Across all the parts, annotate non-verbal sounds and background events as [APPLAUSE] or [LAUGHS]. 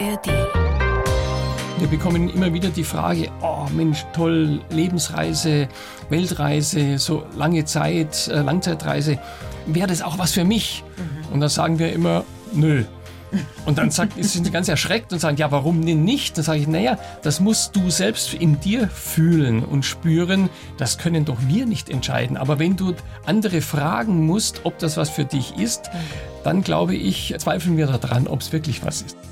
ARD. Wir bekommen immer wieder die Frage, oh Mensch, toll, Lebensreise, Weltreise, so lange Zeit, äh, Langzeitreise, wäre das auch was für mich? Und dann sagen wir immer, nö. Und dann sagt, [LAUGHS] sind sie ganz erschreckt und sagen, ja, warum denn nicht? Dann sage ich, naja, das musst du selbst in dir fühlen und spüren. Das können doch wir nicht entscheiden. Aber wenn du andere fragen musst, ob das was für dich ist, dann glaube ich, zweifeln wir daran, ob es wirklich was ist.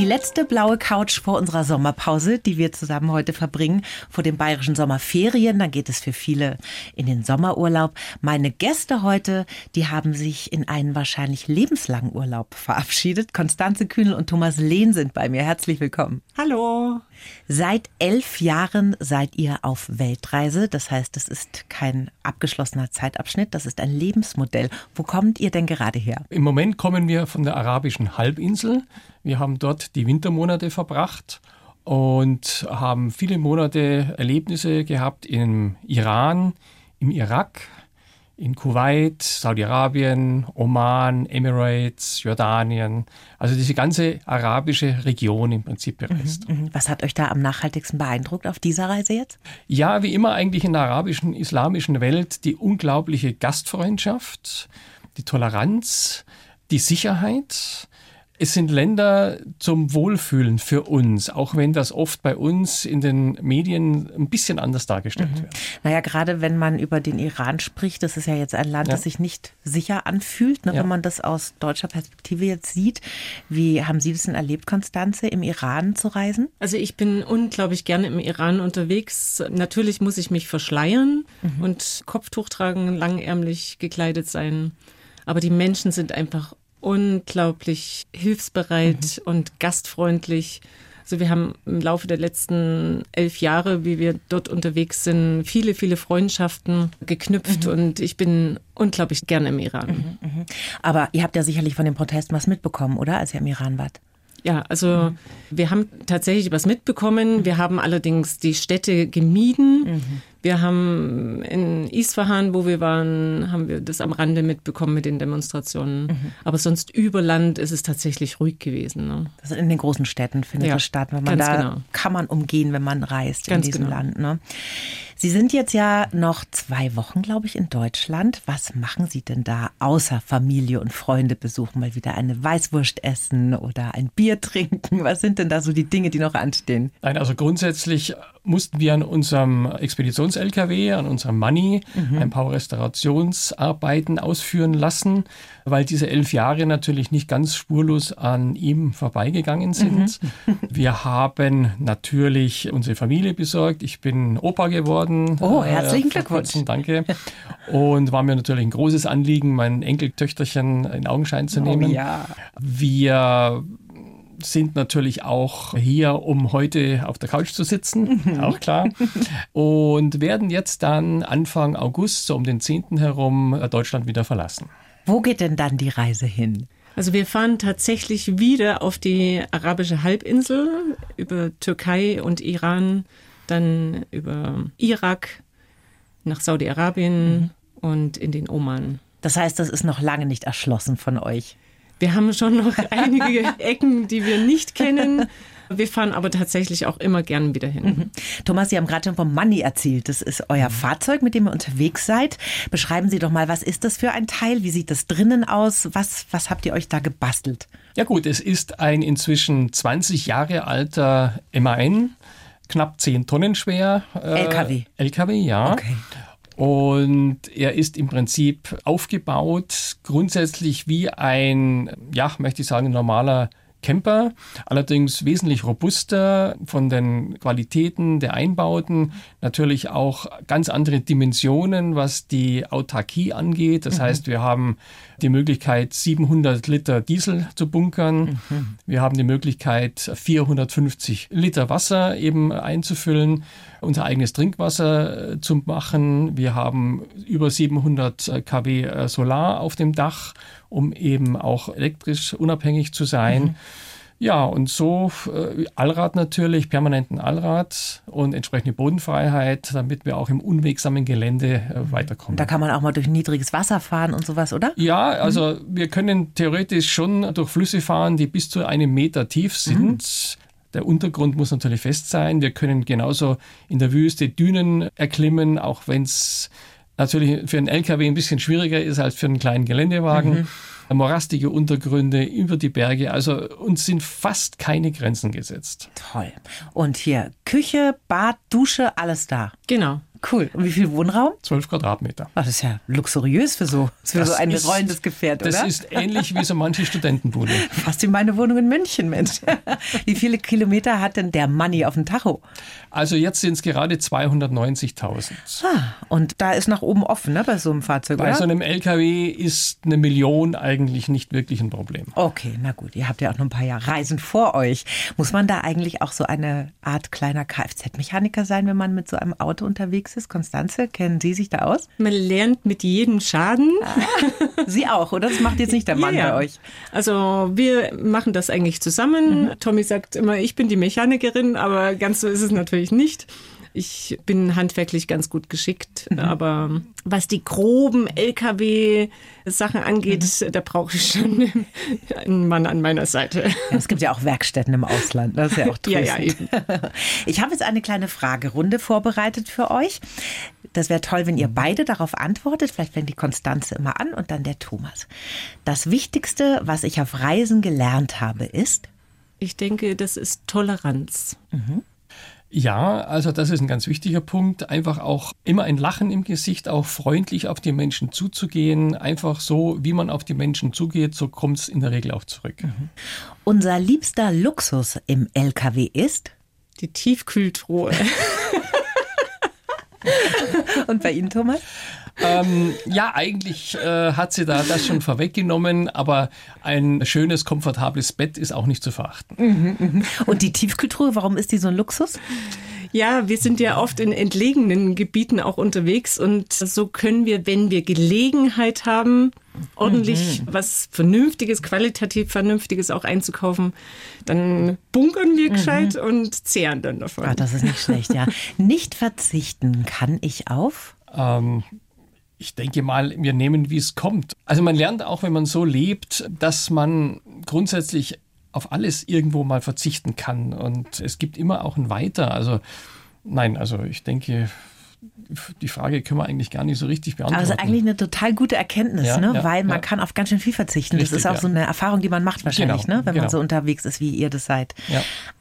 Die letzte blaue Couch vor unserer Sommerpause, die wir zusammen heute verbringen, vor den bayerischen Sommerferien. Dann geht es für viele in den Sommerurlaub. Meine Gäste heute, die haben sich in einen wahrscheinlich lebenslangen Urlaub verabschiedet. Konstanze Kühnel und Thomas Lehn sind bei mir. Herzlich willkommen. Hallo. Seit elf Jahren seid ihr auf Weltreise. Das heißt, es ist kein abgeschlossener Zeitabschnitt, das ist ein Lebensmodell. Wo kommt ihr denn gerade her? Im Moment kommen wir von der arabischen Halbinsel. Wir haben dort die Wintermonate verbracht und haben viele Monate Erlebnisse gehabt im Iran, im Irak, in Kuwait, Saudi-Arabien, Oman, Emirates, Jordanien, also diese ganze arabische Region im Prinzip bereist. Mhm, Was hat euch da am nachhaltigsten beeindruckt auf dieser Reise jetzt? Ja, wie immer eigentlich in der arabischen, islamischen Welt die unglaubliche Gastfreundschaft, die Toleranz, die Sicherheit. Es sind Länder zum Wohlfühlen für uns, auch wenn das oft bei uns in den Medien ein bisschen anders dargestellt wird. Naja, gerade wenn man über den Iran spricht, das ist ja jetzt ein Land, Ja. das sich nicht sicher anfühlt, ne, Ja. wenn man das aus deutscher Perspektive jetzt sieht. Wie haben Sie das denn erlebt, Konstanze, im Iran zu reisen? Also ich bin unglaublich gerne im Iran unterwegs. Natürlich muss ich mich verschleiern und Kopftuch tragen, langärmlich gekleidet sein. Aber die Menschen sind einfach unglaublich hilfsbereit und gastfreundlich. Also wir haben im Laufe der letzten elf Jahre, wie wir dort unterwegs sind, viele, viele Freundschaften geknüpft und ich bin unglaublich gerne im Iran. Aber ihr habt ja sicherlich von den Protesten was mitbekommen, oder, als ihr im Iran wart? Ja, also wir haben tatsächlich was mitbekommen. Wir haben allerdings die Städte gemieden. Wir haben in Isfahan, wo wir waren, haben wir das am Rande mitbekommen mit den Demonstrationen. Aber sonst über Land ist es tatsächlich ruhig gewesen. Ne? Also in den großen Städten findet Ja, das statt. Wenn man da genau. kann man umgehen, wenn man reist Ganz in diesem genau. Land. Ne? Sie sind jetzt ja noch zwei Wochen, glaube ich, in Deutschland. Was machen Sie denn da außer Familie und Freunde besuchen? Mal wieder eine Weißwurst essen oder ein Bier trinken? Was sind denn da so die Dinge, die noch anstehen? Nein, also grundsätzlich mussten wir an unserem Expeditions-LKW, an unserem Money, ein paar Restaurationsarbeiten ausführen lassen, weil diese elf Jahre natürlich nicht ganz spurlos an ihm vorbeigegangen sind. Wir haben natürlich unsere Familie besorgt. Ich bin Opa geworden. Oh, äh, herzlichen vor Glückwunsch. kurzem, danke. Und war mir natürlich ein großes Anliegen, mein Enkeltöchterchen in Augenschein zu nehmen. ja. Wir sind natürlich auch hier, um heute auf der Couch zu sitzen, auch klar. Und werden jetzt dann Anfang August, so um den 10. herum, äh, Deutschland wieder verlassen. Wo geht denn dann die Reise hin? Also wir fahren tatsächlich wieder auf die arabische Halbinsel über Türkei und Iran, dann über Irak nach Saudi-Arabien und in den Oman. Das heißt, das ist noch lange nicht erschlossen von euch. Wir haben schon noch [LAUGHS] einige Ecken, die wir nicht kennen. Wir fahren aber tatsächlich auch immer gern wieder hin. Thomas, Sie haben gerade schon vom Money erzählt. Das ist euer Fahrzeug, mit dem ihr unterwegs seid. Beschreiben Sie doch mal, was ist das für ein Teil? Wie sieht das drinnen aus? Was, was habt ihr euch da gebastelt? Ja gut, es ist ein inzwischen 20 Jahre alter MAN, knapp 10 Tonnen schwer. äh, LKW. LKW, ja. Okay. Und er ist im Prinzip aufgebaut, grundsätzlich wie ein, ja, möchte ich sagen, normaler Camper, allerdings wesentlich robuster von den Qualitäten der Einbauten, natürlich auch ganz andere Dimensionen, was die Autarkie angeht. Das mhm. heißt, wir haben die Möglichkeit, 700 Liter Diesel zu bunkern. Mhm. Wir haben die Möglichkeit, 450 Liter Wasser eben einzufüllen, unser eigenes Trinkwasser äh, zu machen. Wir haben über 700 kW äh, Solar auf dem Dach, um eben auch elektrisch unabhängig zu sein. Mhm. Ja, und so äh, Allrad natürlich, permanenten Allrad und entsprechende Bodenfreiheit, damit wir auch im unwegsamen Gelände äh, weiterkommen. Da kann man auch mal durch niedriges Wasser fahren und sowas, oder? Ja, also mhm. wir können theoretisch schon durch Flüsse fahren, die bis zu einem Meter tief sind. Mhm. Der Untergrund muss natürlich fest sein. Wir können genauso in der Wüste Dünen erklimmen, auch wenn es natürlich für einen LKW ein bisschen schwieriger ist als für einen kleinen Geländewagen. Mhm morastige Untergründe über die Berge. Also uns sind fast keine Grenzen gesetzt. Toll. Und hier Küche, Bad, Dusche, alles da. Genau. Cool. Und wie viel Wohnraum? Zwölf Quadratmeter. Ach, das ist ja luxuriös für so, für so ein ist, rollendes Gefährt, das oder? Das ist ähnlich wie so manche Studentenbude. [LAUGHS] Fast wie meine Wohnung in München, Mensch. [LAUGHS] wie viele Kilometer hat denn der Money auf dem Tacho? Also jetzt sind es gerade 290.000. Ah, und da ist nach oben offen, ne, bei so einem Fahrzeug, Bei oder? so einem LKW ist eine Million eigentlich nicht wirklich ein Problem. Okay, na gut. Ihr habt ja auch noch ein paar Jahre Reisen vor euch. Muss man da eigentlich auch so eine Art kleiner Kfz-Mechaniker sein, wenn man mit so einem Auto unterwegs ist? Konstanze, kennen Sie sich da aus? Man lernt mit jedem Schaden. Ah, Sie auch, oder? Das macht jetzt nicht der Mann ja. bei euch. Also wir machen das eigentlich zusammen. Mhm. Tommy sagt immer, ich bin die Mechanikerin, aber ganz so ist es natürlich nicht. Ich bin handwerklich ganz gut geschickt, mhm. aber was die groben LKW-Sachen angeht, mhm. da brauche ich schon [LAUGHS] einen Mann an meiner Seite. Ja, es gibt ja auch Werkstätten im Ausland, das ist ja auch tröstend. ja, ja, eben. [LAUGHS] Ich habe jetzt eine kleine Fragerunde vorbereitet für euch. Das wäre toll, wenn ihr beide darauf antwortet. Vielleicht fängt die Konstanze immer an und dann der Thomas. Das Wichtigste, was ich auf Reisen gelernt habe, ist? Ich denke, das ist Toleranz. Mhm. Ja, also das ist ein ganz wichtiger Punkt. Einfach auch immer ein Lachen im Gesicht, auch freundlich auf die Menschen zuzugehen. Einfach so, wie man auf die Menschen zugeht, so kommt es in der Regel auch zurück. Mhm. Unser liebster Luxus im LKW ist? Die Tiefkühltruhe. [LAUGHS] Und bei Ihnen, Thomas? Ähm, ja, eigentlich äh, hat sie da das schon vorweggenommen, aber ein schönes, komfortables Bett ist auch nicht zu verachten. Mhm, mhm. Und die Tiefkühltruhe, warum ist die so ein Luxus? Ja, wir sind ja oft in entlegenen Gebieten auch unterwegs und so können wir, wenn wir Gelegenheit haben, ordentlich mhm. was Vernünftiges, qualitativ Vernünftiges auch einzukaufen, dann bunkern wir mhm. gescheit und zehren dann davon. Ah, das ist nicht schlecht, ja. [LAUGHS] nicht verzichten kann ich auf? Ähm, ich denke mal, wir nehmen, wie es kommt. Also man lernt auch, wenn man so lebt, dass man grundsätzlich auf alles irgendwo mal verzichten kann. Und es gibt immer auch ein Weiter. Also nein, also ich denke, die Frage können wir eigentlich gar nicht so richtig beantworten. Also eigentlich eine total gute Erkenntnis, ja, ne? Ja, weil man ja. kann auf ganz schön viel verzichten. Richtig, das ist auch so eine Erfahrung, die man macht wahrscheinlich, genau, ne? wenn genau. man so unterwegs ist, wie ihr das seid.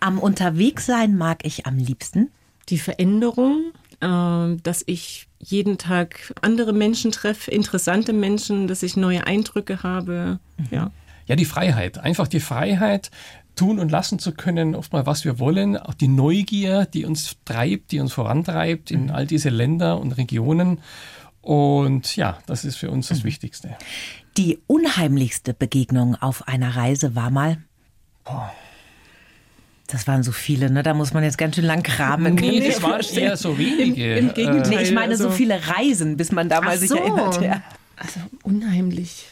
Am Unterwegssein mag ich am liebsten die Veränderung, dass ich jeden Tag andere Menschen treffe, interessante Menschen, dass ich neue Eindrücke habe. Mhm. Ja. ja, die Freiheit. Einfach die Freiheit, tun und lassen zu können, oft mal was wir wollen. Auch die Neugier, die uns treibt, die uns vorantreibt in mhm. all diese Länder und Regionen. Und ja, das ist für uns das mhm. Wichtigste. Die unheimlichste Begegnung auf einer Reise war mal. Boah. Das waren so viele, ne? Da muss man jetzt ganz schön lang kramen. Nee, das waren [LAUGHS] eher so wenige. Im, im Gegenteil. Nee, ich meine also so viele Reisen, bis man da mal sich so. erinnert. Ja. Also unheimlich.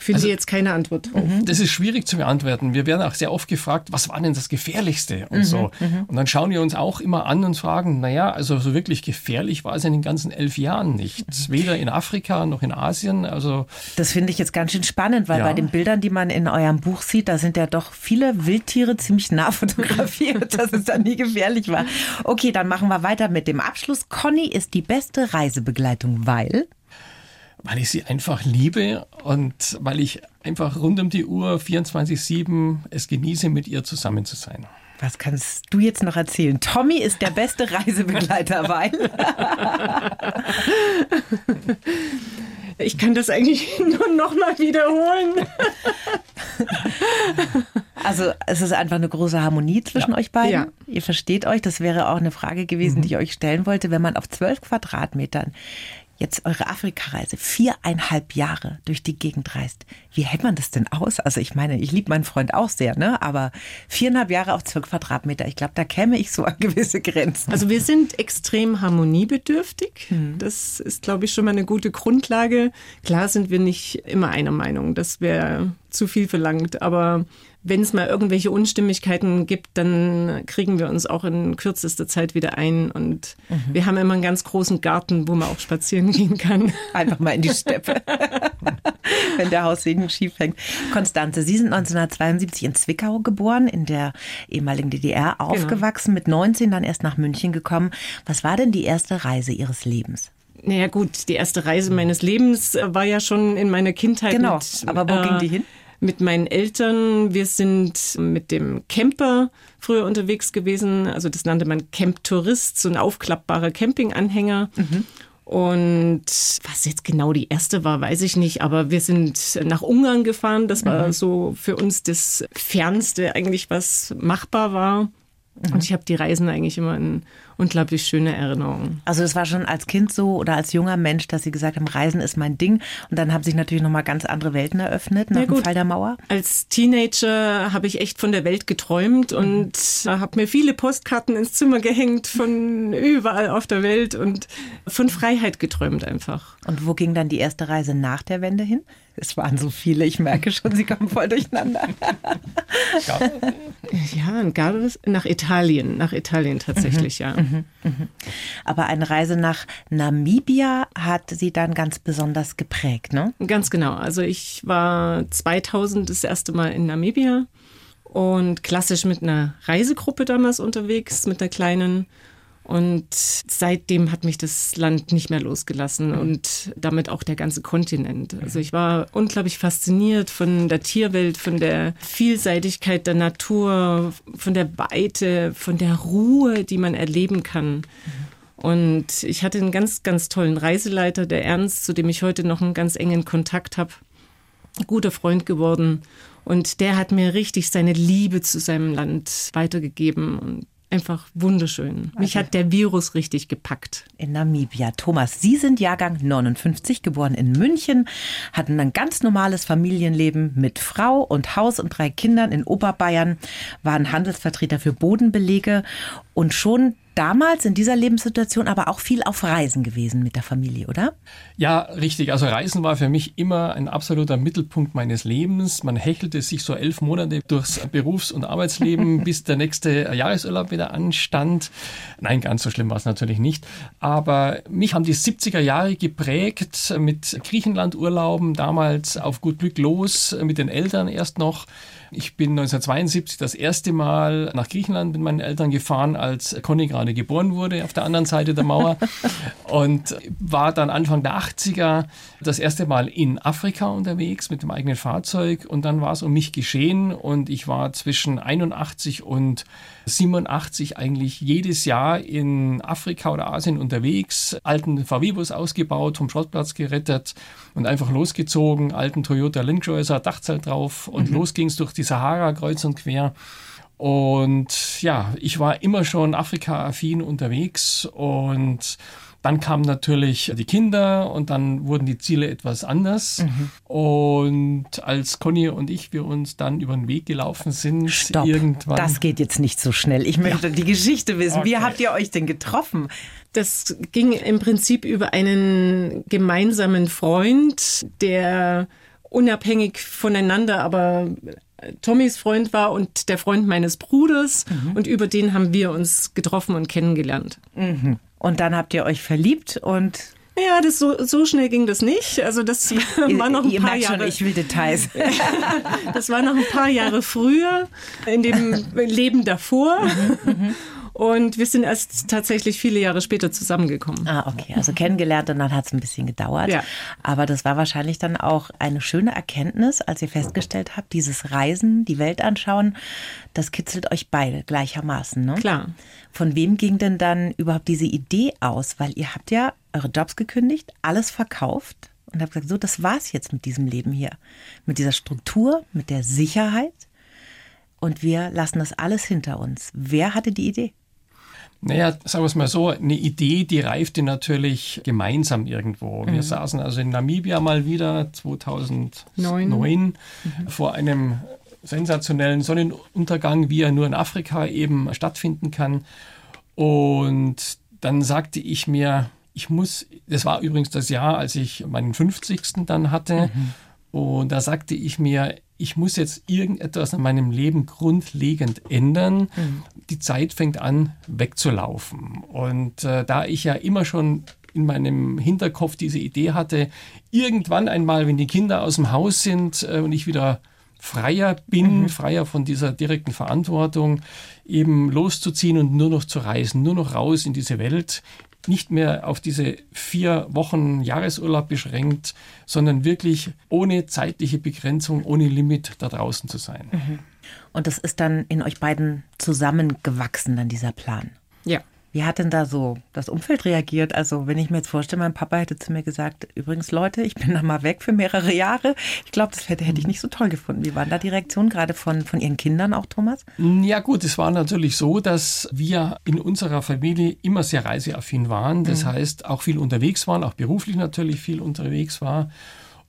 Finde also, jetzt keine Antwort drauf. Mhm. Das ist schwierig zu beantworten. Wir werden auch sehr oft gefragt, was war denn das Gefährlichste und mhm, so. Mhm. Und dann schauen wir uns auch immer an und fragen, naja, also so wirklich gefährlich war es in den ganzen elf Jahren nicht. Mhm. Weder in Afrika noch in Asien. Also das finde ich jetzt ganz schön spannend, weil ja. bei den Bildern, die man in eurem Buch sieht, da sind ja doch viele Wildtiere ziemlich nah [LAUGHS] fotografiert, dass es dann nie gefährlich war. Okay, dann machen wir weiter mit dem Abschluss. Conny ist die beste Reisebegleitung, weil weil ich sie einfach liebe und weil ich einfach rund um die Uhr 24-7 es genieße, mit ihr zusammen zu sein. Was kannst du jetzt noch erzählen? Tommy ist der beste Reisebegleiter, weil. Ich kann das eigentlich nur noch mal wiederholen. Also es ist einfach eine große Harmonie zwischen Ja. euch beiden. Ja. Ihr versteht euch. Das wäre auch eine Frage gewesen, die ich euch stellen wollte. Wenn man auf zwölf Quadratmetern jetzt eure Afrikareise viereinhalb Jahre durch die Gegend reist, wie hält man das denn aus? Also ich meine, ich liebe meinen Freund auch sehr, ne? Aber viereinhalb Jahre auf zwölf Quadratmeter, ich glaube, da käme ich so an gewisse Grenzen. Also wir sind extrem harmoniebedürftig. Das ist, glaube ich, schon mal eine gute Grundlage. Klar sind wir nicht immer einer Meinung. Das wäre zu viel verlangt. Aber wenn es mal irgendwelche Unstimmigkeiten gibt, dann kriegen wir uns auch in kürzester Zeit wieder ein. Und wir haben immer einen ganz großen Garten, wo man auch spazieren [LAUGHS] gehen kann. Einfach mal in die Steppe, [LAUGHS] wenn der Haussegen schief hängt. Konstanze, Sie sind 1972 in Zwickau geboren, in der ehemaligen DDR aufgewachsen, mit 19 dann erst nach München gekommen. Was war denn die erste Reise Ihres Lebens? Naja gut, die erste Reise meines Lebens äh, war ja schon in meiner Kindheit. Genau, mit, aber wo ging die hin? Mit meinen Eltern. Wir sind mit dem Camper früher unterwegs gewesen. Also das nannte man Camp Tourist, so ein aufklappbarer Campinganhänger. Mhm. Und was jetzt genau die erste war, weiß ich nicht. Aber wir sind nach Ungarn gefahren. Das war Mhm. so für uns das Fernste eigentlich, was machbar war. Mhm. Und ich habe die Reisen eigentlich immer in unglaublich schöne Erinnerungen. Also es war schon als Kind so oder als junger Mensch, dass Sie gesagt haben, Reisen ist mein Ding. Und dann haben sich natürlich nochmal ganz andere Welten eröffnet nach Ja, dem. Fall der Mauer. Als Teenager habe ich echt von der Welt geträumt und habe mir viele Postkarten ins Zimmer gehängt von überall auf der Welt und von Freiheit geträumt einfach. Und wo ging dann die erste Reise nach der Wende hin? Es waren so viele, ich merke schon, Sie kommen voll durcheinander. [LAUGHS] Ja, und gab es nach Italien, nach Italien tatsächlich, ja. Aber eine Reise nach Namibia hat Sie dann ganz besonders geprägt, ne? Ganz genau. Also ich war 2000 das erste Mal in Namibia und klassisch mit einer Reisegruppe damals unterwegs, mit einer kleinen. Und seitdem hat mich das Land nicht mehr losgelassen und damit auch der ganze Kontinent. Also ich war unglaublich fasziniert von der Tierwelt, von der Vielseitigkeit der Natur, von der Weite, von der Ruhe, die man erleben kann. Und ich hatte einen ganz, ganz tollen Reiseleiter, der Ernst, zu dem ich heute noch einen ganz engen Kontakt habe. Guter Freund geworden. Und der hat mir richtig seine Liebe zu seinem Land weitergegeben. Und einfach wunderschön. Mich hat der Virus richtig gepackt. In Namibia. Thomas, Sie sind Jahrgang 59, geboren in München, hatten ein ganz normales Familienleben mit Frau und Haus und drei Kindern in Oberbayern, waren Handelsvertreter für Bodenbelege und schon damals in dieser Lebenssituation aber auch viel auf Reisen gewesen mit der Familie, oder? Ja, richtig. Also Reisen war für mich immer ein absoluter Mittelpunkt meines Lebens. Man hechelte sich so elf Monate durchs Berufs- und Arbeitsleben, [LAUGHS] bis der nächste Jahresurlaub wieder anstand. Nein, ganz so schlimm war es natürlich nicht. Aber mich haben die 70er Jahre geprägt mit Griechenlandurlauben, damals auf gut Glück los, mit den Eltern erst noch. Ich bin 1972 das erste Mal nach Griechenland mit meinen Eltern gefahren, als Conny gerade geboren wurde, auf der anderen Seite der Mauer. [LAUGHS] und war dann Anfang der 80er das erste Mal in Afrika unterwegs mit dem eigenen Fahrzeug. Und dann war es um mich geschehen. Und ich war zwischen 81 und 87 eigentlich jedes Jahr in Afrika oder Asien unterwegs, alten VW-Bus ausgebaut, vom Schrottplatz gerettet und einfach losgezogen, alten Toyota Land Cruiser, Dachzelt drauf und los ging's durch die Sahara kreuz und quer. Und ja, ich war immer schon Afrika-affin unterwegs und dann kamen natürlich die Kinder und dann wurden die Ziele etwas anders. Und als Conny und ich wir uns dann über den Weg gelaufen sind, Stopp. irgendwann. Das geht jetzt nicht so schnell. Ich möchte die Geschichte wissen. Wie Okay. habt ihr euch denn getroffen? Das ging im Prinzip über einen gemeinsamen Freund, der unabhängig voneinander, aber Tommys Freund war und der Freund meines Bruders. Und über den haben wir uns getroffen und kennengelernt. Und dann habt ihr euch verliebt und Ja, das so, so schnell ging das nicht. Also das [LAUGHS] war noch ein ihr paar merkt Jahre. schon, ich will Details. [LAUGHS] Das war noch ein paar Jahre früher, in dem [LAUGHS] Leben davor. Und wir sind erst tatsächlich viele Jahre später zusammengekommen. Ah, okay. Also kennengelernt und dann hat es ein bisschen gedauert. Ja. Aber das war wahrscheinlich dann auch eine schöne Erkenntnis, als ihr festgestellt habt, dieses Reisen, die Welt anschauen, das kitzelt euch beide gleichermaßen. Ne? Klar. Von wem ging denn dann überhaupt diese Idee aus? Weil ihr habt ja eure Jobs gekündigt, alles verkauft und habe gesagt, so, das war's jetzt mit diesem Leben hier. Mit dieser Struktur, mit der Sicherheit. Und wir lassen das alles hinter uns. Wer hatte die Idee? Naja, sagen wir es mal so, eine Idee, die reifte natürlich gemeinsam irgendwo. Wir mhm. saßen also in Namibia mal wieder 2009 mhm. vor einem sensationellen Sonnenuntergang, wie er nur in Afrika eben stattfinden kann. Und dann sagte ich mir, ich muss, das war übrigens das Jahr, als ich meinen 50. dann hatte. Mhm. Und da sagte ich mir, ich muss jetzt irgendetwas in meinem Leben grundlegend ändern. Mhm. Die Zeit fängt an wegzulaufen. Und äh, da ich ja immer schon in meinem Hinterkopf diese Idee hatte, irgendwann einmal, wenn die Kinder aus dem Haus sind äh, und ich wieder freier bin, mhm. freier von dieser direkten Verantwortung, eben loszuziehen und nur noch zu reisen, nur noch raus in diese Welt, nicht mehr auf diese vier Wochen Jahresurlaub beschränkt, sondern wirklich ohne zeitliche Begrenzung, ohne Limit da draußen zu sein. Mhm. Und das ist dann in euch beiden zusammengewachsen, dann dieser Plan. Ja. Wie hat denn da so das Umfeld reagiert? Also, wenn ich mir jetzt vorstelle, mein Papa hätte zu mir gesagt, übrigens Leute, ich bin da mal weg für mehrere Jahre. Ich glaube, das hätte, hätte ich nicht so toll gefunden. Wie waren da die Reaktionen gerade von, von Ihren Kindern auch, Thomas? Ja gut, es war natürlich so, dass wir in unserer Familie immer sehr reiseaffin waren. Das mhm. heißt, auch viel unterwegs waren, auch beruflich natürlich viel unterwegs war.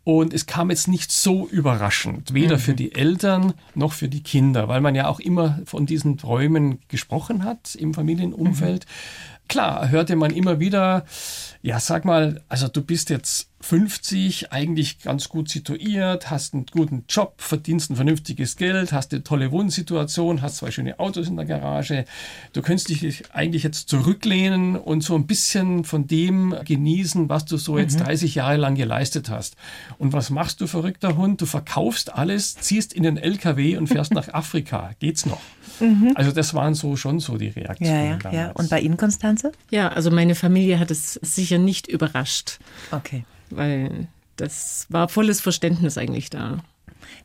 Und es kam jetzt nicht so überraschend, weder mhm. für die Eltern noch für die Kinder, weil man ja auch immer von diesen Träumen gesprochen hat im Familienumfeld. Mhm. Klar, hörte man immer wieder, ja, sag mal, also du bist jetzt 50, eigentlich ganz gut situiert, hast einen guten Job, verdienst ein vernünftiges Geld, hast eine tolle Wohnsituation, hast zwei schöne Autos in der Garage. Du könntest dich eigentlich jetzt zurücklehnen und so ein bisschen von dem genießen, was du so jetzt 30 mhm. Jahre lang geleistet hast. Und was machst du, verrückter Hund? Du verkaufst alles, ziehst in den LKW und fährst [LAUGHS] nach Afrika. Geht's noch? Mhm. Also das waren so schon so die Reaktionen. Ja, ja, ja. Und bei Ihnen, Konstanze? Ja, also meine Familie hat es sicher nicht überrascht. Okay weil das war volles Verständnis eigentlich da.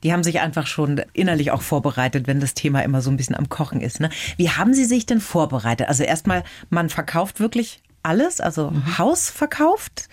Die haben sich einfach schon innerlich auch vorbereitet, wenn das Thema immer so ein bisschen am Kochen ist. Ne? Wie haben Sie sich denn vorbereitet? Also erstmal, man verkauft wirklich alles, also mhm. Haus verkauft,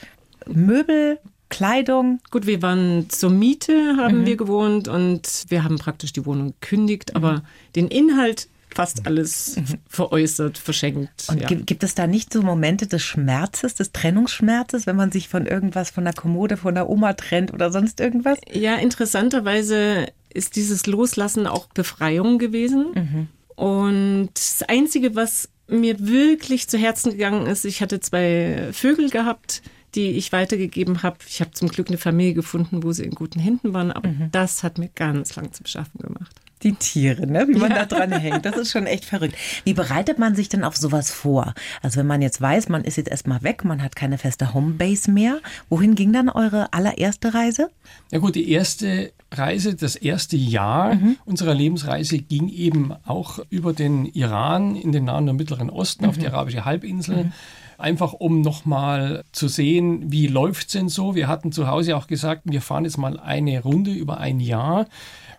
Möbel, Kleidung. Gut, wir waren zur Miete, haben mhm. wir gewohnt und wir haben praktisch die Wohnung gekündigt, aber mhm. den Inhalt fast alles mhm. veräußert, verschenkt. Und ja. gibt es da nicht so Momente des Schmerzes, des Trennungsschmerzes, wenn man sich von irgendwas, von der Kommode, von der Oma trennt oder sonst irgendwas? Ja, interessanterweise ist dieses Loslassen auch Befreiung gewesen. Mhm. Und das Einzige, was mir wirklich zu Herzen gegangen ist, ich hatte zwei Vögel gehabt, die ich weitergegeben habe. Ich habe zum Glück eine Familie gefunden, wo sie in guten Händen waren, aber mhm. das hat mir ganz lang zu schaffen gemacht die Tiere, ne? wie man ja. da dran hängt. Das ist schon echt verrückt. Wie bereitet man sich denn auf sowas vor? Also wenn man jetzt weiß, man ist jetzt erstmal weg, man hat keine feste Homebase mehr. Wohin ging dann eure allererste Reise? Ja gut, die erste Reise, das erste Jahr mhm. unserer Lebensreise ging eben auch über den Iran in den Nahen und Mittleren Osten mhm. auf die mhm. arabische Halbinsel. Mhm einfach um nochmal zu sehen, wie läuft es denn so. Wir hatten zu Hause auch gesagt, wir fahren jetzt mal eine Runde über ein Jahr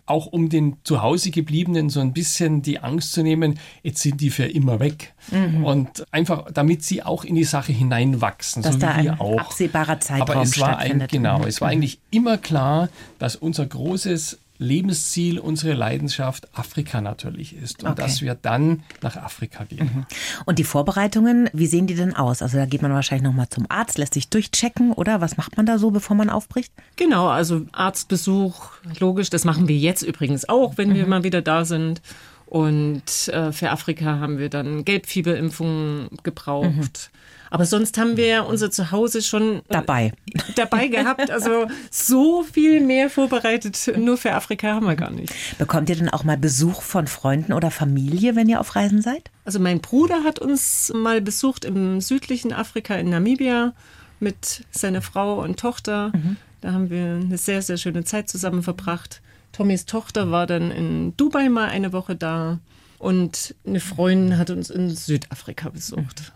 auch um den zu Hause gebliebenen so ein bisschen die Angst zu nehmen, jetzt sind die für immer weg. Mhm. Und einfach, damit sie auch in die Sache hineinwachsen, dass so da wie wir auch. absehbarer Zeitraum Aber es war ein, genau, mhm. es war eigentlich immer klar, dass unser großes Lebensziel, unsere Leidenschaft Afrika natürlich ist und okay. dass wir dann nach Afrika gehen. Mhm. Und die Vorbereitungen, wie sehen die denn aus? Also da geht man wahrscheinlich nochmal zum Arzt, lässt sich durchchecken oder was macht man da so, bevor man aufbricht? Genau, also Arztbesuch, logisch, das machen wir jetzt übrigens auch, wenn mhm. wir mal wieder da sind. Und äh, für Afrika haben wir dann Gelbfieberimpfungen gebraucht. Mhm. Aber sonst haben wir unser Zuhause schon äh, dabei. dabei gehabt. Also so viel mehr vorbereitet nur für Afrika haben wir gar nicht. Bekommt ihr denn auch mal Besuch von Freunden oder Familie, wenn ihr auf Reisen seid? Also mein Bruder hat uns mal besucht im südlichen Afrika in Namibia mit seiner Frau und Tochter. Mhm. Da haben wir eine sehr, sehr schöne Zeit zusammen verbracht. Tommys Tochter war dann in Dubai mal eine Woche da. Und eine Freundin hat uns in Südafrika besucht.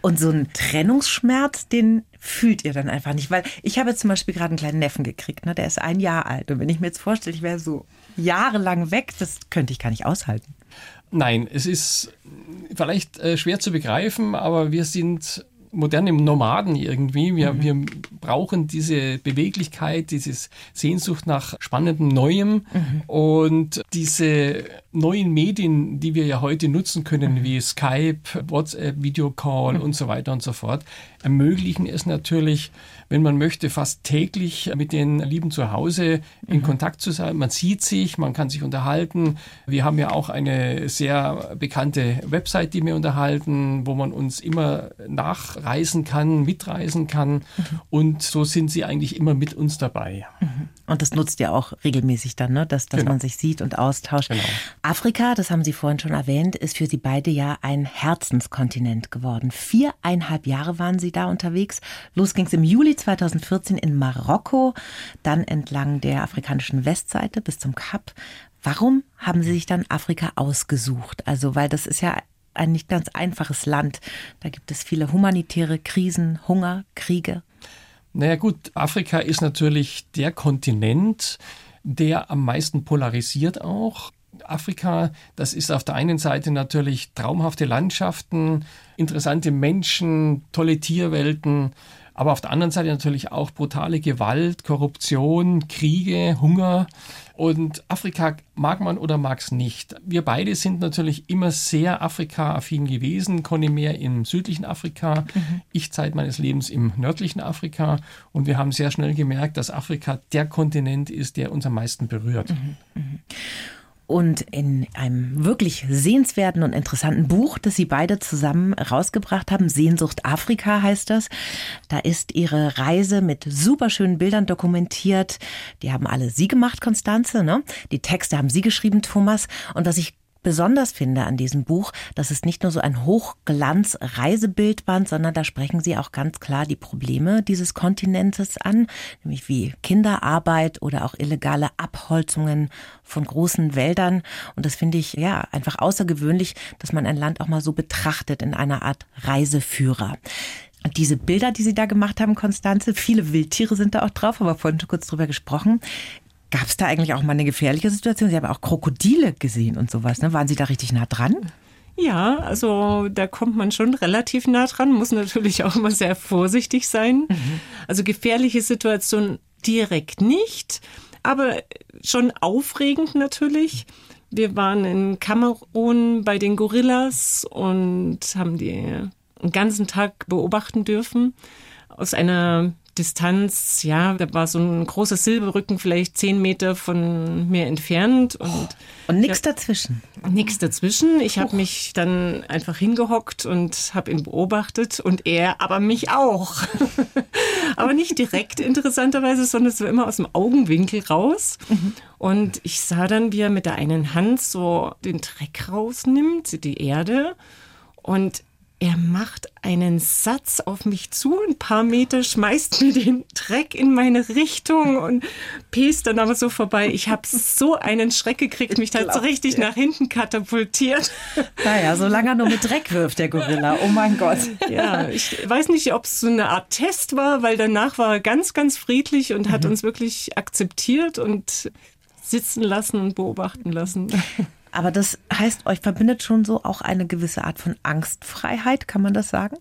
Und so einen Trennungsschmerz, den fühlt ihr dann einfach nicht. Weil ich habe zum Beispiel gerade einen kleinen Neffen gekriegt, ne? der ist ein Jahr alt. Und wenn ich mir jetzt vorstelle, ich wäre so jahrelang weg, das könnte ich gar nicht aushalten. Nein, es ist vielleicht äh, schwer zu begreifen, aber wir sind moderne Nomaden irgendwie. Wir, mhm. wir brauchen diese Beweglichkeit, dieses Sehnsucht nach spannendem Neuem mhm. und diese neuen Medien, die wir ja heute nutzen können, mhm. wie Skype, WhatsApp, Videocall mhm. und so weiter und so fort, ermöglichen es natürlich, wenn man möchte, fast täglich mit den Lieben zu Hause in mhm. Kontakt zu sein. Man sieht sich, man kann sich unterhalten. Wir haben ja auch eine sehr bekannte Website, die wir unterhalten, wo man uns immer nachreisen kann, mitreisen kann. Mhm. Und so sind sie eigentlich immer mit uns dabei. Mhm. Und das nutzt ihr auch regelmäßig dann, ne? dass, dass genau. man sich sieht und austauscht. Genau. Afrika, das haben Sie vorhin schon erwähnt, ist für Sie beide ja ein Herzenskontinent geworden. Viereinhalb Jahre waren Sie da unterwegs. Los ging es im Juli 2014 in Marokko, dann entlang der afrikanischen Westseite bis zum Kap. Warum haben Sie sich dann Afrika ausgesucht? Also, weil das ist ja ein nicht ganz einfaches Land. Da gibt es viele humanitäre Krisen, Hunger, Kriege. Naja gut, Afrika ist natürlich der Kontinent, der am meisten polarisiert auch. Afrika, das ist auf der einen Seite natürlich traumhafte Landschaften, interessante Menschen, tolle Tierwelten, aber auf der anderen Seite natürlich auch brutale Gewalt, Korruption, Kriege, Hunger. Und Afrika mag man oder mag es nicht. Wir beide sind natürlich immer sehr Afrika-affin gewesen. Conny mehr im südlichen Afrika, mhm. ich Zeit meines Lebens im nördlichen Afrika. Und wir haben sehr schnell gemerkt, dass Afrika der Kontinent ist, der uns am meisten berührt. Mhm. Mhm. Und in einem wirklich sehenswerten und interessanten Buch, das Sie beide zusammen rausgebracht haben, Sehnsucht Afrika heißt das, da ist Ihre Reise mit superschönen Bildern dokumentiert. Die haben alle Sie gemacht, Konstanze, ne? Die Texte haben Sie geschrieben, Thomas. Und was ich besonders finde an diesem Buch, das ist nicht nur so ein Hochglanz-Reisebildband, sondern da sprechen Sie auch ganz klar die Probleme dieses Kontinentes an, nämlich wie Kinderarbeit oder auch illegale Abholzungen von großen Wäldern. Und das finde ich ja einfach außergewöhnlich, dass man ein Land auch mal so betrachtet in einer Art Reiseführer. Und diese Bilder, die Sie da gemacht haben, Konstanze, viele Wildtiere sind da auch drauf, aber vorhin schon kurz drüber gesprochen. Gab es da eigentlich auch mal eine gefährliche Situation? Sie haben auch Krokodile gesehen und sowas. Ne? Waren Sie da richtig nah dran? Ja, also da kommt man schon relativ nah dran, muss natürlich auch immer sehr vorsichtig sein. Mhm. Also gefährliche Situation direkt nicht, aber schon aufregend natürlich. Wir waren in Kamerun bei den Gorillas und haben die einen ganzen Tag beobachten dürfen aus einer Distanz, ja, da war so ein großer Silberrücken vielleicht zehn Meter von mir entfernt und und nichts dazwischen. Nichts dazwischen. Ich habe mich dann einfach hingehockt und habe ihn beobachtet und er, aber mich auch. [LAUGHS] aber nicht direkt interessanterweise, sondern so immer aus dem Augenwinkel raus. Mhm. Und ich sah dann, wie er mit der einen Hand so den Dreck rausnimmt, die Erde und er macht einen Satz auf mich zu, ein paar Meter, schmeißt mir den Dreck in meine Richtung und pest dann aber so vorbei. Ich habe so einen Schreck gekriegt, mich da so richtig ja. nach hinten katapultiert. Naja, solange er nur mit Dreck wirft, der Gorilla. Oh mein Gott. Ja, ich weiß nicht, ob es so eine Art Test war, weil danach war er ganz, ganz friedlich und hat mhm. uns wirklich akzeptiert und sitzen lassen und beobachten lassen. Aber das heißt, euch verbindet schon so auch eine gewisse Art von Angstfreiheit, kann man das sagen?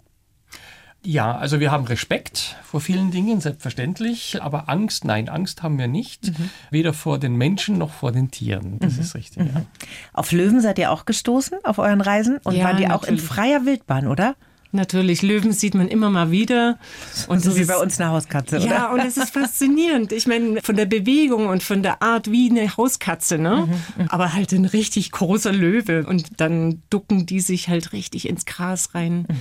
Ja, also wir haben Respekt vor vielen Dingen, selbstverständlich, aber Angst, nein, Angst haben wir nicht, mhm. weder vor den Menschen noch vor den Tieren. Das mhm. ist richtig. Mhm. Ja. Auf Löwen seid ihr auch gestoßen auf euren Reisen und ja, waren die auch in freier Wildbahn, oder? Natürlich, Löwen sieht man immer mal wieder. Und so wie bei uns eine Hauskatze, oder? Ja, und es ist faszinierend. Ich meine, von der Bewegung und von der Art wie eine Hauskatze, ne? Mhm, mhm, Aber halt ein richtig großer Löwe. Und dann ducken die sich halt richtig ins Gras rein. Mhm.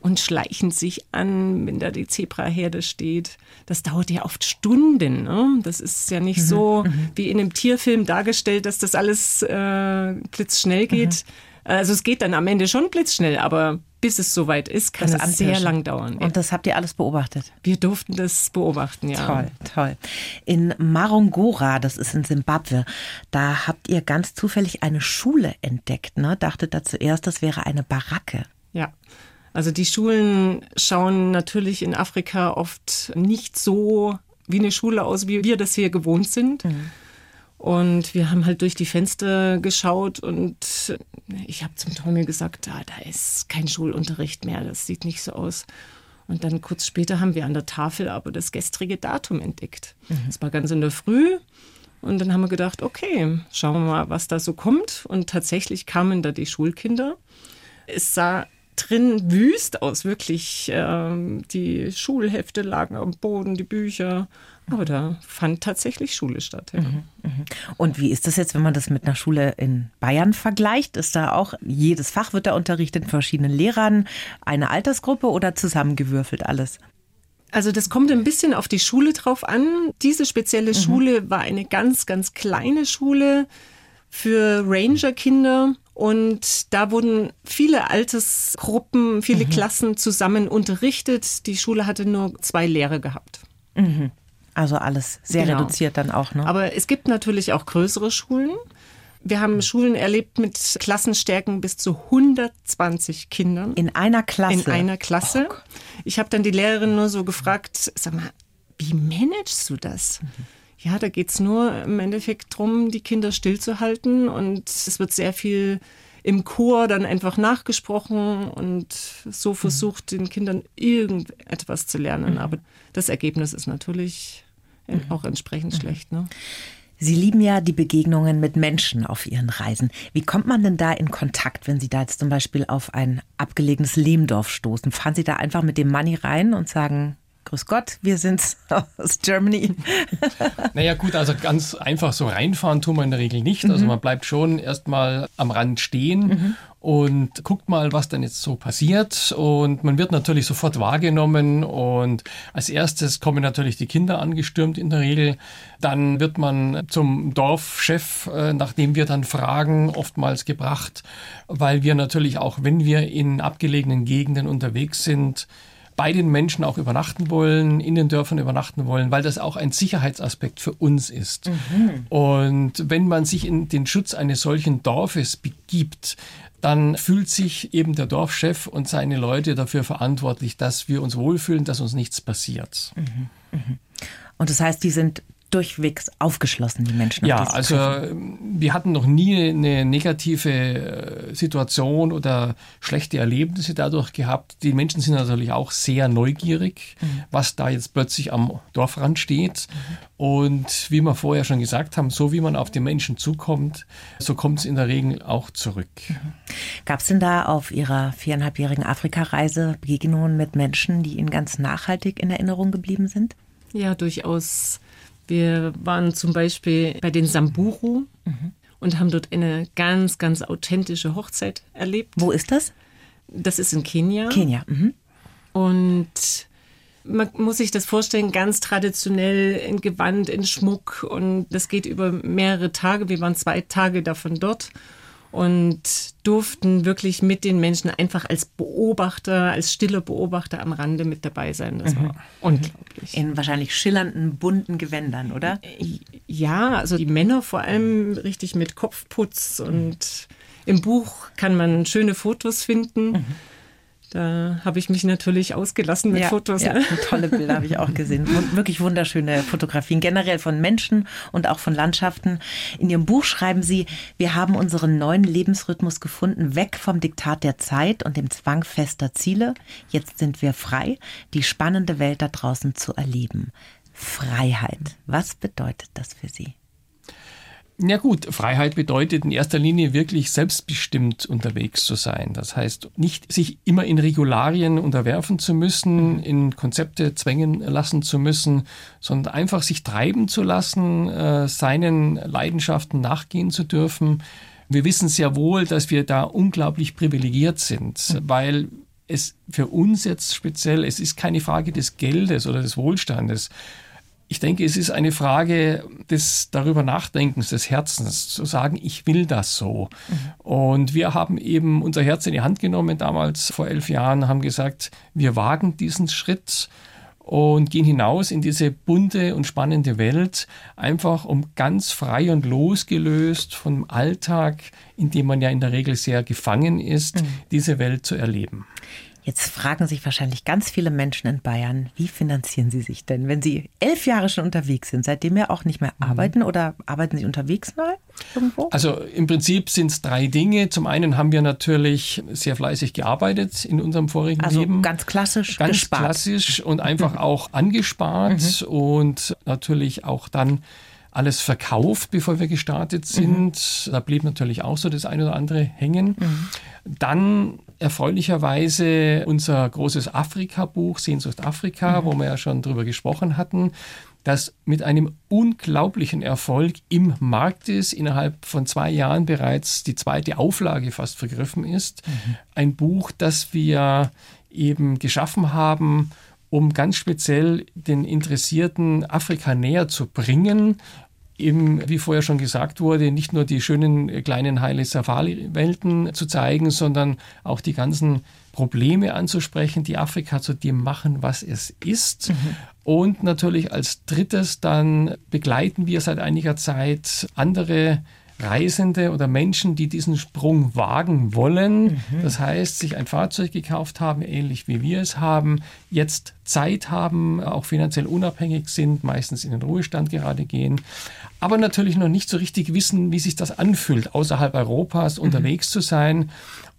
Und schleichen sich an, wenn da die Zebraherde steht. Das dauert ja oft Stunden. Ne? Das ist ja nicht mhm. so mhm. wie in einem Tierfilm dargestellt, dass das alles äh, blitzschnell geht. Mhm. Also es geht dann am Ende schon blitzschnell, aber bis es soweit ist, kann das es sehr lang dauern. Und das habt ihr alles beobachtet? Wir durften das beobachten, ja. Toll, toll. In Marongora, das ist in Simbabwe, da habt ihr ganz zufällig eine Schule entdeckt, ne? Dachtet da zuerst, das wäre eine Baracke. Ja. Also die Schulen schauen natürlich in Afrika oft nicht so wie eine Schule aus, wie wir das hier gewohnt sind. Mhm. Und wir haben halt durch die Fenster geschaut und ich habe zum Tommy gesagt, ah, da ist kein Schulunterricht mehr, das sieht nicht so aus. Und dann kurz später haben wir an der Tafel aber das gestrige Datum entdeckt. Es war ganz in der Früh. Und dann haben wir gedacht, okay, schauen wir mal, was da so kommt. Und tatsächlich kamen da die Schulkinder. Es sah drin wüst aus, wirklich. Ähm, die Schulhefte lagen am Boden, die Bücher. Aber da fand tatsächlich Schule statt. Ja. Mhm, Und wie ist das jetzt, wenn man das mit einer Schule in Bayern vergleicht? Ist da auch jedes Fach wird da unterrichtet, verschiedenen Lehrern, eine Altersgruppe oder zusammengewürfelt alles? Also das kommt ein bisschen auf die Schule drauf an. Diese spezielle Mhm. Schule war eine ganz, ganz kleine Schule für Ranger-Kinder. Und da wurden viele Altersgruppen, Mhm. viele Klassen zusammen unterrichtet. Die Schule hatte nur zwei Lehrer gehabt. Also alles sehr Genau. reduziert dann auch, ne? Aber es gibt natürlich auch größere Schulen. Wir haben Schulen erlebt mit Klassenstärken bis zu 120 Kindern. in einer Klasse. In einer Klasse. ich habe dann die Lehrerin nur so gefragt, sag mal, wie managst du das? Ja, da geht's nur im Endeffekt drum, die Kinder stillzuhalten und es wird sehr viel im Chor dann einfach nachgesprochen und so versucht, den Kindern irgendetwas zu lernen. Aber das Ergebnis ist natürlich auch entsprechend schlecht. Ne? Sie lieben ja die Begegnungen mit Menschen auf Ihren Reisen. Wie kommt man denn da in Kontakt, wenn Sie da jetzt zum Beispiel auf ein abgelegenes Lehmdorf stoßen? Fahren Sie da einfach mit dem Money rein und sagen, Grüß Gott, wir sind aus Germany. Naja gut, also ganz einfach so reinfahren tun wir in der Regel nicht. Also man bleibt schon erstmal am Rand stehen und guckt mal, was denn jetzt so passiert. Und man wird natürlich sofort wahrgenommen. Und als erstes kommen natürlich die Kinder angestürmt in der Regel. Dann wird man zum Dorfchef, äh, nachdem wir dann fragen, oftmals gebracht, weil wir natürlich auch, wenn wir in abgelegenen Gegenden unterwegs sind, bei den Menschen auch übernachten wollen, in den Dörfern übernachten wollen, weil das auch ein Sicherheitsaspekt für uns ist. Und wenn man sich in den Schutz eines solchen Dorfes begibt, dann fühlt sich eben der Dorfchef und seine Leute dafür verantwortlich, dass wir uns wohlfühlen, dass uns nichts passiert. Und das heißt, die sind durchwegs aufgeschlossen, die Menschen. auf Ja, also treffen. wir hatten noch nie eine negative äh, Situation oder schlechte Erlebnisse dadurch gehabt. Die Menschen sind natürlich auch sehr neugierig, was da jetzt plötzlich am Dorfrand steht. Und wie wir vorher schon gesagt haben, so wie man auf die Menschen zukommt, so kommt es in der Regel auch zurück. Gab es denn da auf Ihrer viereinhalbjährigen Afrikareise Begegnungen mit Menschen, die Ihnen ganz nachhaltig in Erinnerung geblieben sind? Ja, durchaus. Wir waren zum Beispiel bei den Samburu und haben dort eine ganz, ganz authentische Hochzeit erlebt. Wo ist das? Das ist in Kenia. Kenia. Mhm. Und man muss sich das vorstellen, ganz traditionell in Gewand, in Schmuck. Und das geht über mehrere Tage. Wir waren zwei Tage davon dort und durften wirklich mit den Menschen einfach als Beobachter, als stiller Beobachter am Rande mit dabei sein. Das war unglaublich. In wahrscheinlich schillernden, bunten Gewändern, oder? Ja, also die Männer vor allem richtig mit Kopfputz und im Buch kann man schöne Fotos finden. Da habe ich mich natürlich ausgelassen mit Fotos. Ja, ne? [LAUGHS] tolle Bilder habe ich auch gesehen. Wirklich wunderschöne Fotografien, generell von Menschen und auch von Landschaften. In Ihrem Buch schreiben Sie, wir haben unseren neuen Lebensrhythmus gefunden, weg vom Diktat der Zeit und dem Zwang fester Ziele. Jetzt sind wir frei, die spannende Welt da draußen zu erleben. Freiheit. Was bedeutet das für Sie? Ja gut, Freiheit bedeutet in erster Linie wirklich selbstbestimmt unterwegs zu sein. Das heißt, nicht sich immer in Regularien unterwerfen zu müssen, in Konzepte zwängen lassen zu müssen, sondern einfach sich treiben zu lassen, äh, seinen Leidenschaften nachgehen zu dürfen. Wir wissen sehr wohl, dass wir da unglaublich privilegiert sind, weil es für uns jetzt speziell, es ist keine Frage des Geldes oder des Wohlstandes. Ich denke, es ist eine Frage des darüber Nachdenkens, des Herzens, zu sagen, ich will das so. Und wir haben eben unser Herz in die Hand genommen damals vor elf Jahren, haben gesagt, wir wagen diesen Schritt und gehen hinaus in diese bunte und spannende Welt, einfach um ganz frei und losgelöst vom Alltag, in dem man ja in der Regel sehr gefangen ist, diese Welt zu erleben. Jetzt fragen sich wahrscheinlich ganz viele Menschen in Bayern, wie finanzieren sie sich denn, wenn sie elf Jahre schon unterwegs sind, seitdem ja auch nicht mehr mhm. arbeiten oder arbeiten sie unterwegs mal irgendwo? Also im Prinzip sind es drei Dinge. Zum einen haben wir natürlich sehr fleißig gearbeitet in unserem vorigen also Leben. Ganz klassisch ganz gespart. klassisch und einfach [LAUGHS] auch angespart mhm. und natürlich auch dann alles verkauft, bevor wir gestartet sind. Mhm. Da blieb natürlich auch so das eine oder andere hängen. Mhm. Dann erfreulicherweise unser großes Afrika-Buch, Sehnsucht Afrika, mhm. wo wir ja schon drüber gesprochen hatten, das mit einem unglaublichen Erfolg im Markt ist, innerhalb von zwei Jahren bereits die zweite Auflage fast vergriffen ist. Mhm. Ein Buch, das wir eben geschaffen haben, um ganz speziell den Interessierten Afrika näher zu bringen. Eben, wie vorher schon gesagt wurde, nicht nur die schönen kleinen heile Safari-Welten zu zeigen, sondern auch die ganzen Probleme anzusprechen, die Afrika zu dem machen, was es ist. Mhm. Und natürlich als drittes dann begleiten wir seit einiger Zeit andere Reisende oder Menschen, die diesen Sprung wagen wollen, mhm. das heißt, sich ein Fahrzeug gekauft haben, ähnlich wie wir es haben, jetzt Zeit haben, auch finanziell unabhängig sind, meistens in den Ruhestand gerade gehen, aber natürlich noch nicht so richtig wissen, wie sich das anfühlt, außerhalb Europas mhm. unterwegs zu sein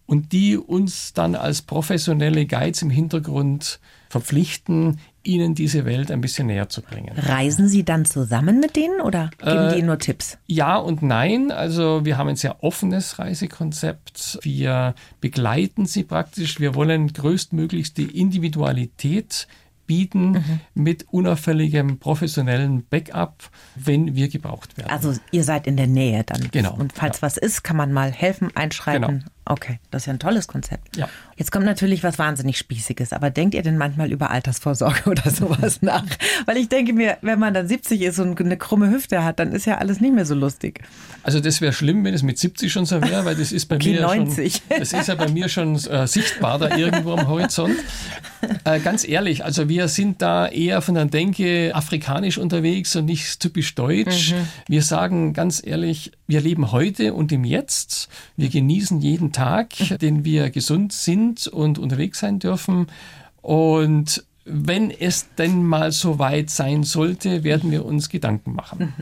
und die uns dann als professionelle Guides im Hintergrund verpflichten, ihnen diese Welt ein bisschen näher zu bringen. Reisen Sie dann zusammen mit denen oder geben äh, die Ihnen nur Tipps? Ja und nein. Also wir haben ein sehr offenes Reisekonzept. Wir begleiten sie praktisch. Wir wollen größtmöglichst die Individualität bieten mhm. mit unauffälligem professionellen Backup, wenn wir gebraucht werden. Also ihr seid in der Nähe dann. Genau. Und falls ja. was ist, kann man mal helfen, einschreiten. Genau. Okay, das ist ja ein tolles Konzept. Ja. Jetzt kommt natürlich was wahnsinnig Spießiges, aber denkt ihr denn manchmal über Altersvorsorge [LAUGHS] oder sowas nach? Weil ich denke mir, wenn man dann 70 ist und eine krumme Hüfte hat, dann ist ja alles nicht mehr so lustig. Also das wäre schlimm, wenn es mit 70 schon so wäre, weil das ist bei mir 90. schon, [LAUGHS] das ist ja bei mir schon äh, sichtbar da irgendwo am Horizont. Äh, ganz ehrlich, also wir sind da eher von der Denke afrikanisch unterwegs und nicht typisch deutsch. Mhm. Wir sagen ganz ehrlich, wir leben heute und im Jetzt. Wir genießen jeden Tag, den wir gesund sind und unterwegs sein dürfen. Und wenn es denn mal so weit sein sollte, werden wir uns Gedanken machen.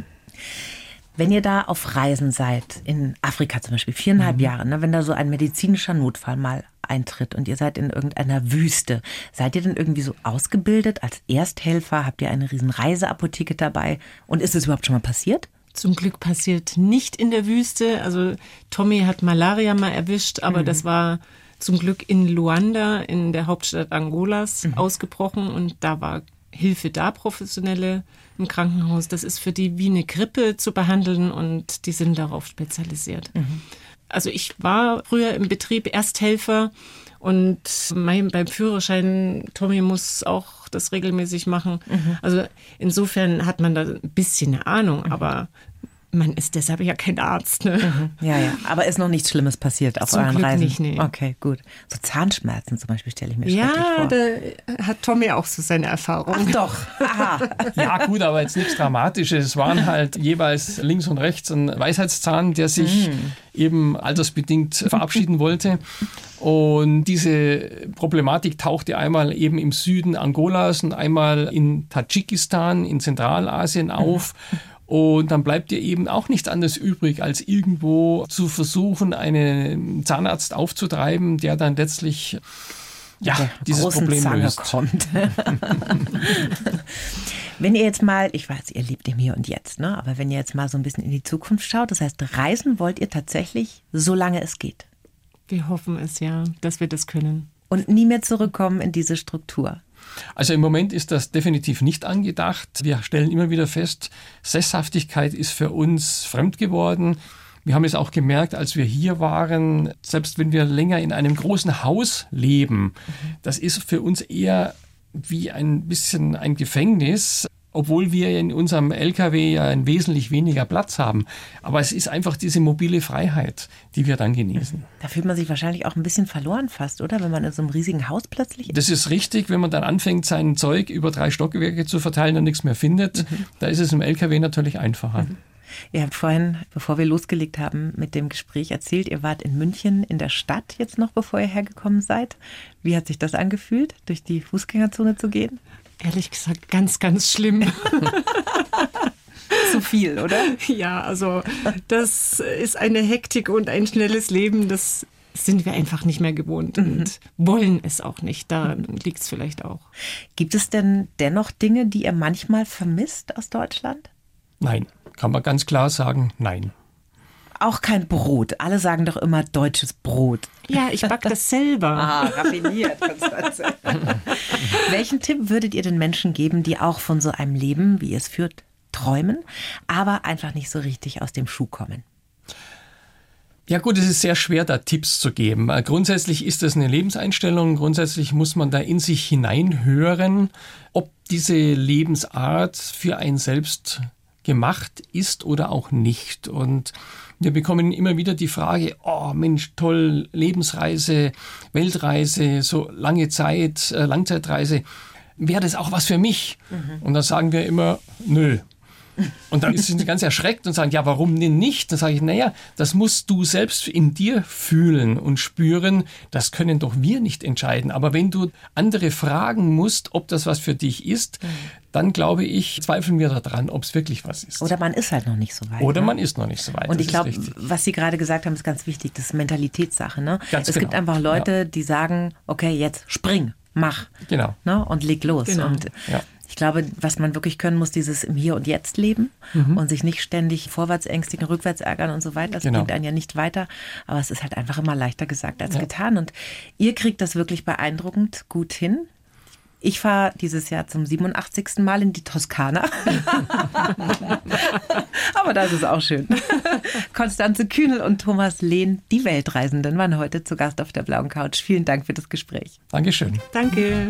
Wenn ihr da auf Reisen seid, in Afrika zum Beispiel, viereinhalb mhm. Jahre, ne, wenn da so ein medizinischer Notfall mal eintritt und ihr seid in irgendeiner Wüste, seid ihr denn irgendwie so ausgebildet als Ersthelfer? Habt ihr eine riesen Reiseapotheke dabei? Und ist es überhaupt schon mal passiert? Zum Glück passiert nicht in der Wüste. Also Tommy hat Malaria mal erwischt, aber mhm. das war zum Glück in Luanda, in der Hauptstadt Angolas, mhm. ausgebrochen und da war Hilfe da, professionelle im Krankenhaus. Das ist für die wie eine Grippe zu behandeln und die sind darauf spezialisiert. Mhm. Also ich war früher im Betrieb Ersthelfer und mein, beim Führerschein, Tommy muss auch das regelmäßig machen. Mhm. Also insofern hat man da ein bisschen eine Ahnung, mhm. aber man ist deshalb ja kein Arzt. Ne? Mhm. Ja, ja. Aber ist noch nichts Schlimmes passiert auf Zum euren Glück Reisen? Nicht, nee. Okay, gut. So Zahnschmerzen zum Beispiel stelle ich mir ja, schrecklich vor. Ja, da hat Tommy auch so seine Erfahrung. Ach doch. Aha. [LAUGHS] ja, gut, aber jetzt nichts Dramatisches. Es waren halt jeweils links und rechts ein Weisheitszahn, der sich mhm. eben altersbedingt verabschieden wollte. Und diese Problematik tauchte einmal eben im Süden Angolas und einmal in Tadschikistan, in Zentralasien auf. Mhm. Und dann bleibt dir eben auch nichts anderes übrig, als irgendwo zu versuchen, einen Zahnarzt aufzutreiben, der dann letztlich ja, dieses Problem Zange löst. kommt. [LAUGHS] wenn ihr jetzt mal, ich weiß, ihr lebt im Hier und Jetzt, ne? aber wenn ihr jetzt mal so ein bisschen in die Zukunft schaut, das heißt, reisen wollt ihr tatsächlich, solange es geht. Wir hoffen es ja, dass wir das können. Und nie mehr zurückkommen in diese Struktur. Also im Moment ist das definitiv nicht angedacht. Wir stellen immer wieder fest, Sesshaftigkeit ist für uns fremd geworden. Wir haben es auch gemerkt, als wir hier waren, selbst wenn wir länger in einem großen Haus leben, das ist für uns eher wie ein bisschen ein Gefängnis obwohl wir in unserem LKW ja ein wesentlich weniger Platz haben. Aber es ist einfach diese mobile Freiheit, die wir dann genießen. Da fühlt man sich wahrscheinlich auch ein bisschen verloren fast, oder? Wenn man in so einem riesigen Haus plötzlich ist. Das ist richtig, wenn man dann anfängt, sein Zeug über drei Stockwerke zu verteilen und nichts mehr findet, mhm. da ist es im LKW natürlich einfacher. Mhm. Ihr habt vorhin, bevor wir losgelegt haben, mit dem Gespräch erzählt, ihr wart in München in der Stadt jetzt noch, bevor ihr hergekommen seid. Wie hat sich das angefühlt, durch die Fußgängerzone zu gehen? Ehrlich gesagt, ganz, ganz schlimm. [LAUGHS] Zu viel, oder? Ja, also das ist eine Hektik und ein schnelles Leben, das sind wir einfach nicht mehr gewohnt mhm. und wollen es auch nicht. Da liegt es vielleicht auch. Gibt es denn dennoch Dinge, die ihr manchmal vermisst aus Deutschland? Nein, kann man ganz klar sagen, nein. Auch kein Brot. Alle sagen doch immer deutsches Brot. Ja, ich backe das selber. Ah, raffiniert, Konstanze. [LAUGHS] Welchen Tipp würdet ihr den Menschen geben, die auch von so einem Leben, wie ihr es führt, träumen, aber einfach nicht so richtig aus dem Schuh kommen? Ja gut, es ist sehr schwer, da Tipps zu geben. Äh, grundsätzlich ist das eine Lebenseinstellung. Grundsätzlich muss man da in sich hineinhören, ob diese Lebensart für einen selbst gemacht ist oder auch nicht. Und wir bekommen immer wieder die Frage, oh Mensch, toll, Lebensreise, Weltreise, so lange Zeit, äh, Langzeitreise. Wäre das auch was für mich? Mhm. Und da sagen wir immer, nö, und dann sind sie ganz erschreckt und sagen, ja, warum denn nicht? Dann sage ich, naja, das musst du selbst in dir fühlen und spüren. Das können doch wir nicht entscheiden. Aber wenn du andere fragen musst, ob das was für dich ist, dann glaube ich, zweifeln wir daran, ob es wirklich was ist. Oder man ist halt noch nicht so weit. Oder ne? man ist noch nicht so weit. Und ich glaube, was Sie gerade gesagt haben, ist ganz wichtig. Das ist Mentalitätssache. Ne? Ganz es genau. gibt einfach Leute, ja. die sagen, okay, jetzt spring, mach. Genau. Ne? Und leg los. Genau. Und ja. Ich glaube, was man wirklich können muss, dieses im Hier und Jetzt leben mhm. und sich nicht ständig vorwärts ängstigen, rückwärts ärgern und so weiter. Das genau. bringt einen ja nicht weiter. Aber es ist halt einfach immer leichter gesagt als ja. getan. Und ihr kriegt das wirklich beeindruckend gut hin. Ich fahre dieses Jahr zum 87. Mal in die Toskana. [LAUGHS] Aber das ist auch schön. [LAUGHS] Konstanze Kühnel und Thomas Lehn, die Weltreisenden, waren heute zu Gast auf der blauen Couch. Vielen Dank für das Gespräch. Dankeschön. Danke.